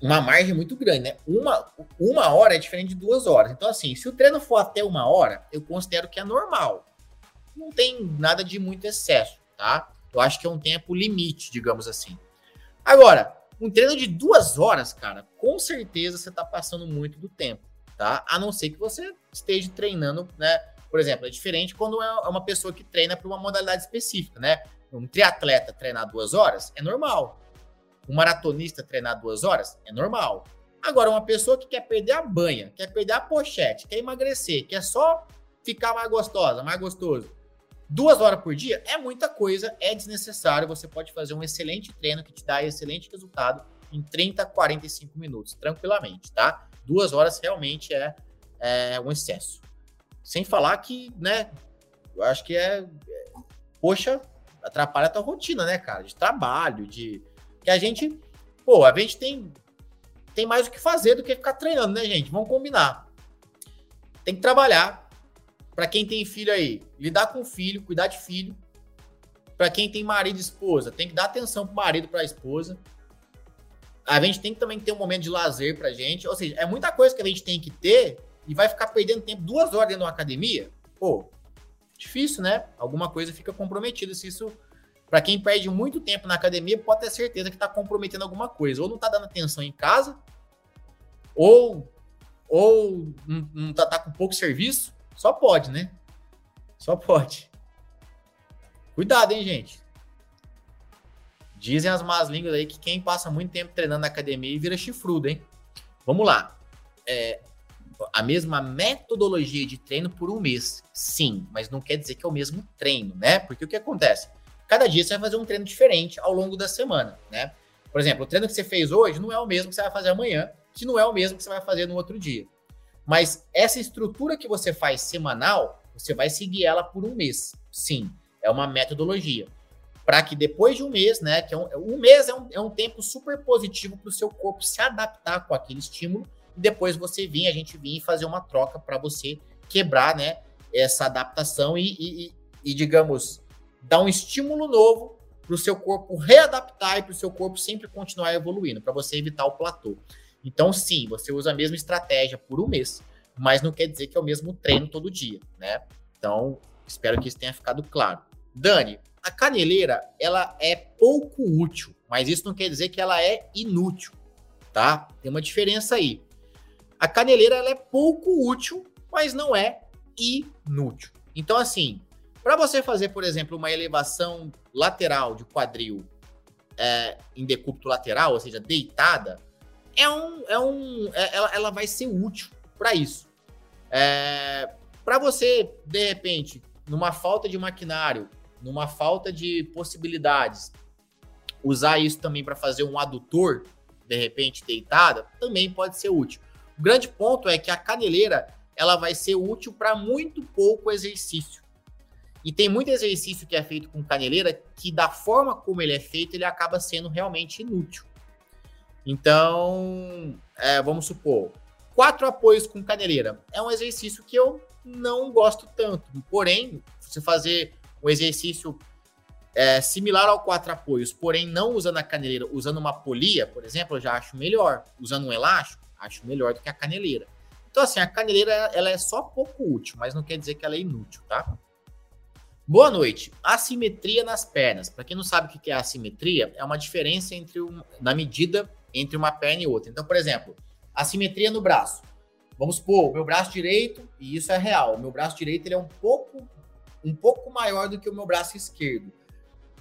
Speaker 1: uma margem muito grande, né? Uma, uma hora é diferente de duas horas. Então, assim, se o treino for até uma hora, eu considero que é normal. Não tem nada de muito excesso, tá? Eu acho que é um tempo limite, digamos assim. Agora, um treino de duas horas, cara, com certeza você está passando muito do tempo tá? A não ser que você esteja treinando, né? Por exemplo, é diferente quando é uma pessoa que treina para uma modalidade específica, né? Um triatleta treinar duas horas é normal. Um maratonista treinar duas horas é normal. Agora, uma pessoa que quer perder a banha, quer perder a pochete, quer emagrecer, quer só ficar mais gostosa, mais gostoso, duas horas por dia é muita coisa, é desnecessário. Você pode fazer um excelente treino que te dá excelente resultado em 30, 45 minutos, tranquilamente, tá? Duas horas realmente é, é um excesso. Sem falar que, né, eu acho que é, é, poxa, atrapalha a tua rotina, né, cara, de trabalho, de que a gente, pô, a gente tem tem mais o que fazer do que ficar treinando, né, gente? Vamos combinar. Tem que trabalhar. Para quem tem filho aí, lidar com filho, cuidar de filho. Para quem tem marido e esposa, tem que dar atenção pro marido, para a esposa a gente tem que também ter um momento de lazer pra gente. Ou seja, é muita coisa que a gente tem que ter e vai ficar perdendo tempo duas horas dentro de uma academia. Pô, difícil, né? Alguma coisa fica comprometida. Se isso, para quem perde muito tempo na academia, pode ter certeza que tá comprometendo alguma coisa. Ou não tá dando atenção em casa, ou, ou não, não tá, tá com pouco serviço. Só pode, né? Só pode. Cuidado, hein, gente. Dizem as más línguas aí que quem passa muito tempo treinando na academia vira chifrudo, hein? Vamos lá. É, a mesma metodologia de treino por um mês, sim, mas não quer dizer que é o mesmo treino, né? Porque o que acontece? Cada dia você vai fazer um treino diferente ao longo da semana, né? Por exemplo, o treino que você fez hoje não é o mesmo que você vai fazer amanhã, que não é o mesmo que você vai fazer no outro dia. Mas essa estrutura que você faz semanal, você vai seguir ela por um mês. Sim, é uma metodologia para que depois de um mês, né, que é um, um mês é um, é um tempo super positivo para o seu corpo se adaptar com aquele estímulo e depois você vir, a gente vir e fazer uma troca para você quebrar, né, essa adaptação e, e, e, digamos, dar um estímulo novo para o seu corpo readaptar e para o seu corpo sempre continuar evoluindo, para você evitar o platô. Então, sim, você usa a mesma estratégia por um mês, mas não quer dizer que é o mesmo treino todo dia, né? Então, espero que isso tenha ficado claro. Dani, a caneleira, ela é pouco útil, mas isso não quer dizer que ela é inútil, tá? Tem uma diferença aí. A caneleira, ela é pouco útil, mas não é inútil. Então, assim, para você fazer, por exemplo, uma elevação lateral de quadril é, em decúbito lateral, ou seja, deitada, é um, é um, é, ela, ela vai ser útil para isso. É, para você, de repente, numa falta de maquinário, numa falta de possibilidades, usar isso também para fazer um adutor, de repente deitada, também pode ser útil. O grande ponto é que a caneleira ela vai ser útil para muito pouco exercício. E tem muito exercício que é feito com caneleira que, da forma como ele é feito, ele acaba sendo realmente inútil. Então, é, vamos supor, quatro apoios com caneleira é um exercício que eu não gosto tanto. Porém, você fazer um exercício é, similar ao quatro apoios, porém não usando a caneleira, usando uma polia, por exemplo, eu já acho melhor. Usando um elástico, acho melhor do que a caneleira. Então, assim, a caneleira ela é só pouco útil, mas não quer dizer que ela é inútil, tá? Boa noite. Assimetria nas pernas. Para quem não sabe o que é assimetria, é uma diferença entre um, na medida entre uma perna e outra. Então, por exemplo, assimetria no braço. Vamos supor, o meu braço direito, e isso é real, meu braço direito ele é um pouco um pouco maior do que o meu braço esquerdo.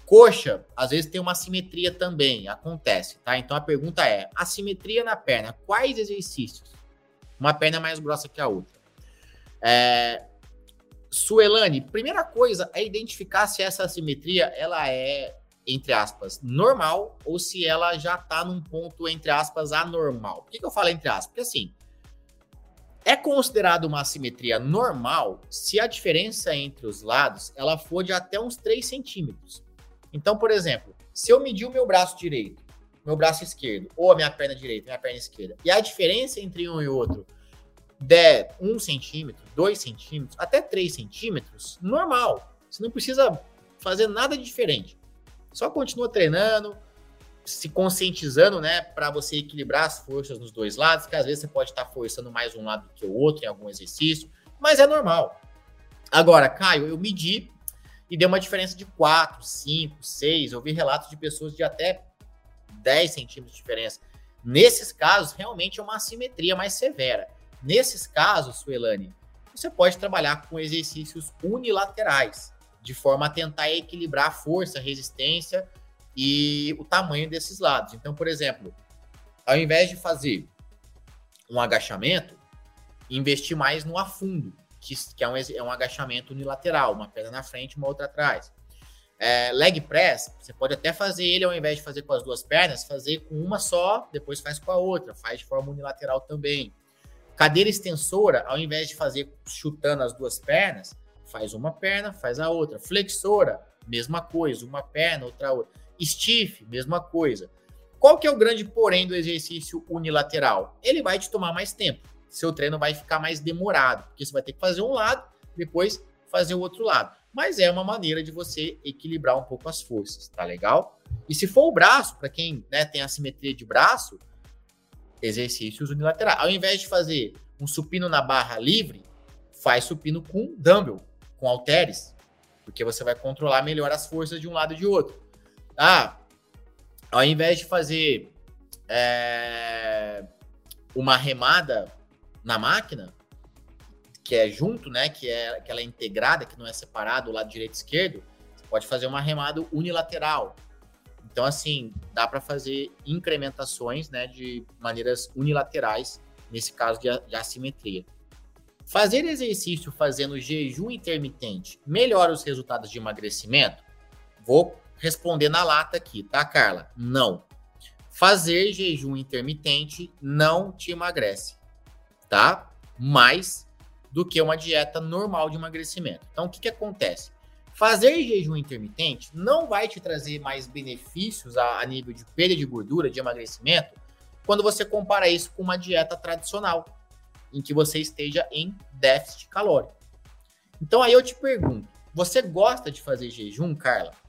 Speaker 1: Coxa, às vezes tem uma assimetria também, acontece, tá? Então a pergunta é: assimetria na perna, quais exercícios? Uma perna mais grossa que a outra. É, Suelane, primeira coisa é identificar se essa assimetria ela é, entre aspas, normal ou se ela já está num ponto, entre aspas, anormal. Por que, que eu falo entre aspas? Porque assim, é considerado uma assimetria normal se a diferença entre os lados ela for de até uns 3 centímetros. Então, por exemplo, se eu medir o meu braço direito, meu braço esquerdo, ou a minha perna direita, minha perna esquerda, e a diferença entre um e outro der 1 centímetro, 2 centímetros, até 3 centímetros, normal. Você não precisa fazer nada diferente. Só continua treinando, se conscientizando, né, para você equilibrar as forças nos dois lados, que às vezes você pode estar forçando mais um lado que o outro em algum exercício, mas é normal. Agora, Caio, eu medi e deu uma diferença de 4, 5, 6. Eu vi relatos de pessoas de até 10 centímetros de diferença. Nesses casos, realmente é uma assimetria mais severa. Nesses casos, Suelane, você pode trabalhar com exercícios unilaterais, de forma a tentar equilibrar a força, a resistência e o tamanho desses lados. Então, por exemplo, ao invés de fazer um agachamento, investir mais no afundo, que, que é, um, é um agachamento unilateral, uma perna na frente, uma outra atrás. É, leg press, você pode até fazer ele, ao invés de fazer com as duas pernas, fazer com uma só, depois faz com a outra, faz de forma unilateral também. Cadeira extensora, ao invés de fazer chutando as duas pernas, faz uma perna, faz a outra. Flexora, mesma coisa, uma perna, outra outra. Stiff, mesma coisa. Qual que é o grande porém do exercício unilateral? Ele vai te tomar mais tempo. Seu treino vai ficar mais demorado, porque você vai ter que fazer um lado, depois fazer o outro lado. Mas é uma maneira de você equilibrar um pouco as forças, tá legal? E se for o braço, para quem né, tem assimetria de braço, exercícios unilaterais. Ao invés de fazer um supino na barra livre, faz supino com dumbbell, com halteres, porque você vai controlar melhor as forças de um lado e de outro. Ah, ao invés de fazer é, uma remada na máquina, que é junto, né? Que é que ela é integrada, que não é separado o lado direito e esquerdo, você pode fazer uma remada unilateral. Então, assim, dá para fazer incrementações, né, de maneiras unilaterais, nesse caso de, de assimetria. Fazer exercício fazendo jejum intermitente melhora os resultados de emagrecimento? Vou responder na lata aqui, tá, Carla? Não. Fazer jejum intermitente não te emagrece, tá? Mais do que uma dieta normal de emagrecimento. Então, o que, que acontece? Fazer jejum intermitente não vai te trazer mais benefícios a, a nível de perda de gordura, de emagrecimento, quando você compara isso com uma dieta tradicional, em que você esteja em déficit calórico. Então aí eu te pergunto, você gosta de fazer jejum, Carla?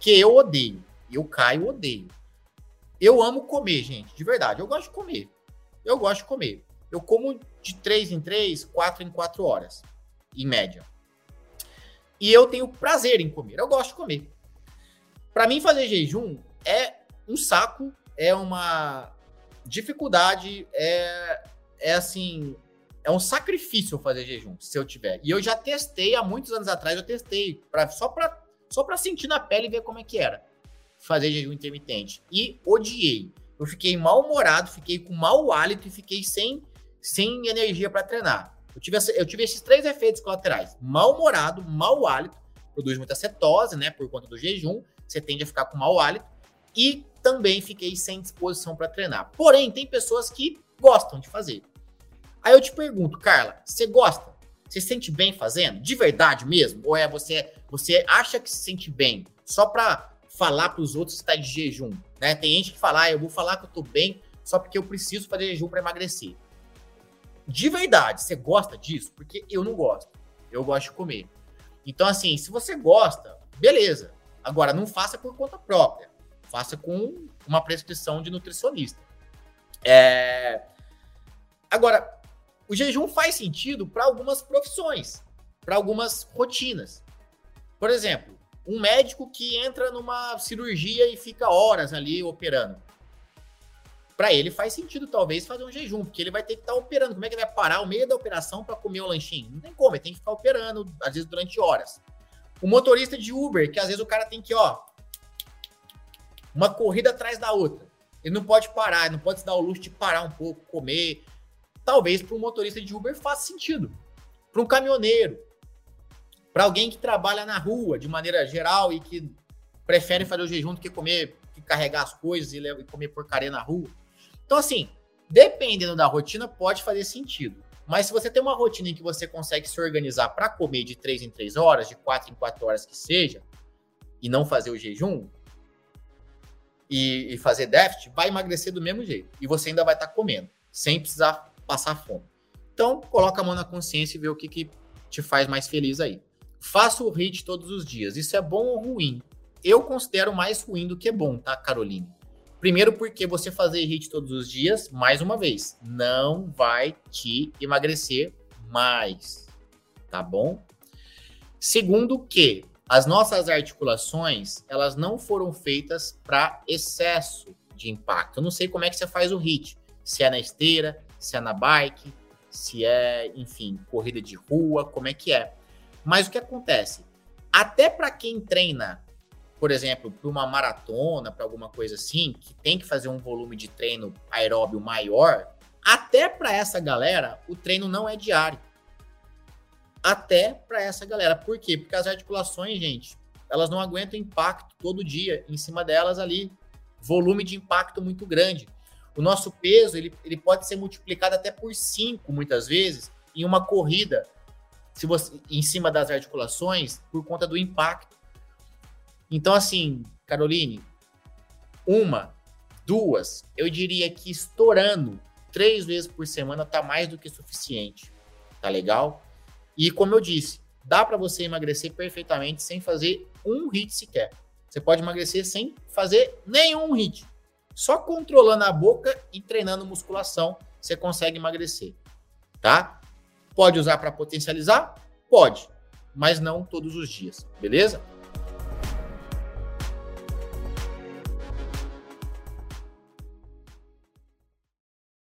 Speaker 1: Porque eu odeio. Eu caio, odeio. Eu amo comer, gente, de verdade. Eu gosto de comer. Eu gosto de comer. Eu como de 3 em 3, 4 em 4 horas, em média. E eu tenho prazer em comer. Eu gosto de comer. Para mim, fazer jejum é um saco, é uma dificuldade, é, é assim, é um sacrifício fazer jejum, se eu tiver. E eu já testei há muitos anos atrás, eu testei pra, só para só pra sentir na pele e ver como é que era fazer jejum intermitente. E odiei. Eu fiquei mal-humorado, fiquei com mau hálito e fiquei sem, sem energia para treinar. Eu tive, eu tive esses três efeitos colaterais: mal-humorado, mau hálito, produz muita cetose, né, por conta do jejum, você tende a ficar com mau hálito, e também fiquei sem disposição para treinar. Porém, tem pessoas que gostam de fazer. Aí eu te pergunto, Carla, você gosta? Você se sente bem fazendo? De verdade mesmo? Ou é você você acha que se sente bem só para falar para os outros que está de jejum? Né? Tem gente que fala, ah, eu vou falar que eu tô bem só porque eu preciso fazer jejum para emagrecer. De verdade, você gosta disso? Porque eu não gosto. Eu gosto de comer. Então, assim, se você gosta, beleza. Agora, não faça por conta própria. Faça com uma prescrição de nutricionista. É... Agora, o jejum faz sentido para algumas profissões, para algumas rotinas. Por exemplo, um médico que entra numa cirurgia e fica horas ali operando. Para ele faz sentido talvez fazer um jejum, porque ele vai ter que estar tá operando. Como é que ele vai parar o meio da operação para comer o lanchinho? Não tem como, ele tem que ficar operando, às vezes durante horas. O motorista de Uber, que às vezes o cara tem que, ó, uma corrida atrás da outra. Ele não pode parar, não pode se dar o luxo de parar um pouco, comer, talvez para um motorista de Uber faça sentido. Para um caminhoneiro, para alguém que trabalha na rua de maneira geral e que prefere fazer o jejum do que comer, que carregar as coisas e, comer porcaria na rua. Então, assim, dependendo da rotina, pode fazer sentido. Mas se você tem uma rotina em que você consegue se organizar para comer de 3 em 3 horas, de 4 em 4 horas que seja, e não fazer o jejum, e, e fazer déficit, vai emagrecer do mesmo jeito. E você ainda vai estar tá comendo, sem precisar passar fome. Então, coloca a mão na consciência e vê o que, que te faz mais feliz aí. Faça o HIT todos os dias. Isso é bom ou ruim? Eu considero mais ruim do que bom, tá, Caroline? Primeiro, porque você fazer HIT todos os dias, mais uma vez, não vai te emagrecer mais, tá bom? Segundo, que as nossas articulações, elas não foram feitas para excesso de impacto. Eu não sei como é que você faz o HIT, se é na esteira, se é na bike, se é, enfim, corrida de rua, como é que é. Mas o que acontece? Até para quem treina, por exemplo, para uma maratona, para alguma coisa assim, que tem que fazer um volume de treino aeróbio maior, até para essa galera, o treino não é diário. Até para essa galera. Por quê? Porque as articulações, gente, elas não aguentam impacto todo dia em cima delas ali. Volume de impacto muito grande o nosso peso ele, ele pode ser multiplicado até por 5, muitas vezes, em uma corrida, se você em cima das articulações, por conta do impacto. Então, assim, Caroline, uma, duas, eu diria que estourando três vezes por semana tá mais do que suficiente. Tá legal? E como eu disse, dá para você emagrecer perfeitamente sem fazer um hit sequer. Você pode emagrecer sem fazer nenhum hit. Só controlando a boca e treinando musculação, você consegue emagrecer, tá? Pode usar para potencializar? Pode, mas não todos os dias, beleza?